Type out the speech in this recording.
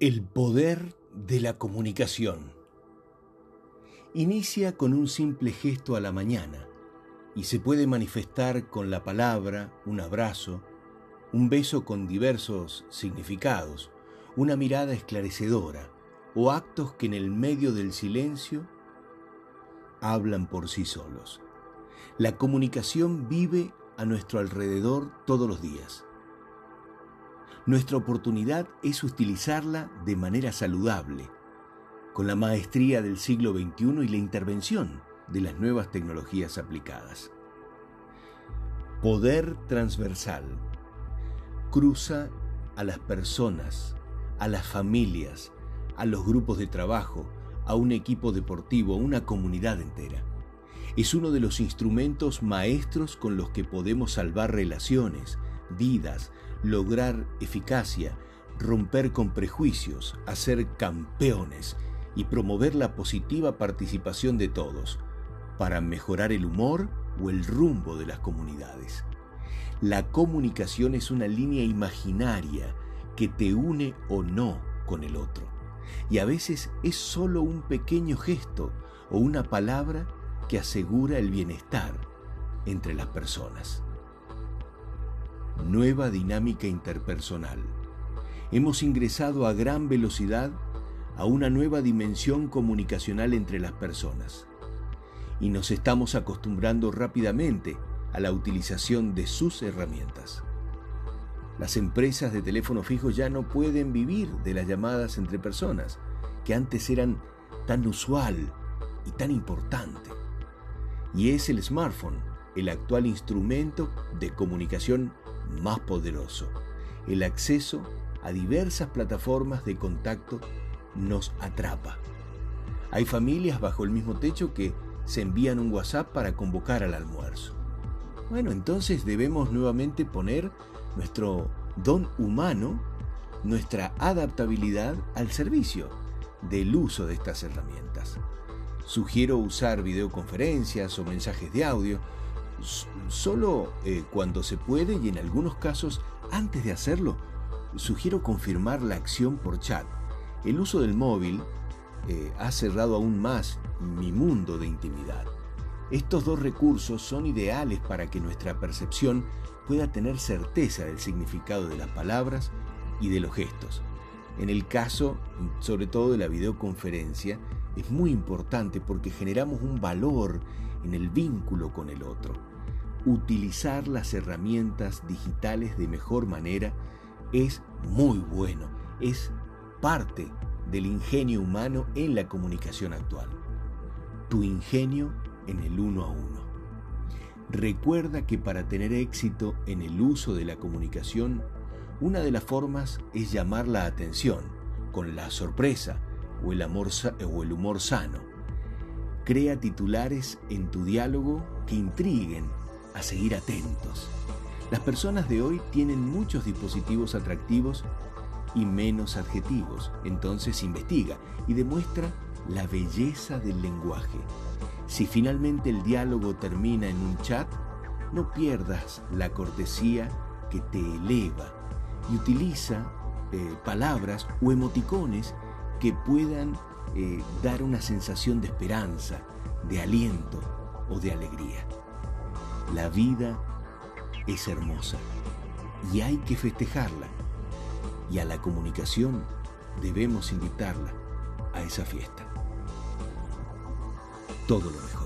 El poder de la comunicación. Inicia con un simple gesto a la mañana y se puede manifestar con la palabra, un abrazo, un beso con diversos significados, una mirada esclarecedora o actos que en el medio del silencio hablan por sí solos. La comunicación vive a nuestro alrededor todos los días nuestra oportunidad es utilizarla de manera saludable, con la maestría del siglo XXI y la intervención de las nuevas tecnologías aplicadas. Poder transversal cruza a las personas, a las familias, a los grupos de trabajo, a un equipo deportivo, a una comunidad entera. Es uno de los instrumentos maestros con los que podemos salvar relaciones, vidas, lograr eficacia, romper con prejuicios, hacer campeones y promover la positiva participación de todos para mejorar el humor o el rumbo de las comunidades. La comunicación es una línea imaginaria que te une o no con el otro. Y a veces es solo un pequeño gesto o una palabra que asegura el bienestar entre las personas nueva dinámica interpersonal. Hemos ingresado a gran velocidad a una nueva dimensión comunicacional entre las personas y nos estamos acostumbrando rápidamente a la utilización de sus herramientas. Las empresas de teléfono fijo ya no pueden vivir de las llamadas entre personas, que antes eran tan usual y tan importante. Y es el smartphone el actual instrumento de comunicación más poderoso. El acceso a diversas plataformas de contacto nos atrapa. Hay familias bajo el mismo techo que se envían un WhatsApp para convocar al almuerzo. Bueno, entonces debemos nuevamente poner nuestro don humano, nuestra adaptabilidad al servicio del uso de estas herramientas. Sugiero usar videoconferencias o mensajes de audio solo eh, cuando se puede y en algunos casos antes de hacerlo, sugiero confirmar la acción por chat. El uso del móvil eh, ha cerrado aún más mi mundo de intimidad. Estos dos recursos son ideales para que nuestra percepción pueda tener certeza del significado de las palabras y de los gestos. En el caso, sobre todo de la videoconferencia, es muy importante porque generamos un valor en el vínculo con el otro. Utilizar las herramientas digitales de mejor manera es muy bueno, es parte del ingenio humano en la comunicación actual. Tu ingenio en el uno a uno. Recuerda que para tener éxito en el uso de la comunicación, una de las formas es llamar la atención con la sorpresa o el, amor, o el humor sano Crea titulares en tu diálogo que intriguen a seguir atentos. Las personas de hoy tienen muchos dispositivos atractivos y menos adjetivos, entonces investiga y demuestra la belleza del lenguaje. Si finalmente el diálogo termina en un chat, no pierdas la cortesía que te eleva y utiliza eh, palabras o emoticones que puedan eh, dar una sensación de esperanza, de aliento o de alegría. La vida es hermosa y hay que festejarla. Y a la comunicación debemos invitarla a esa fiesta. Todo lo mejor.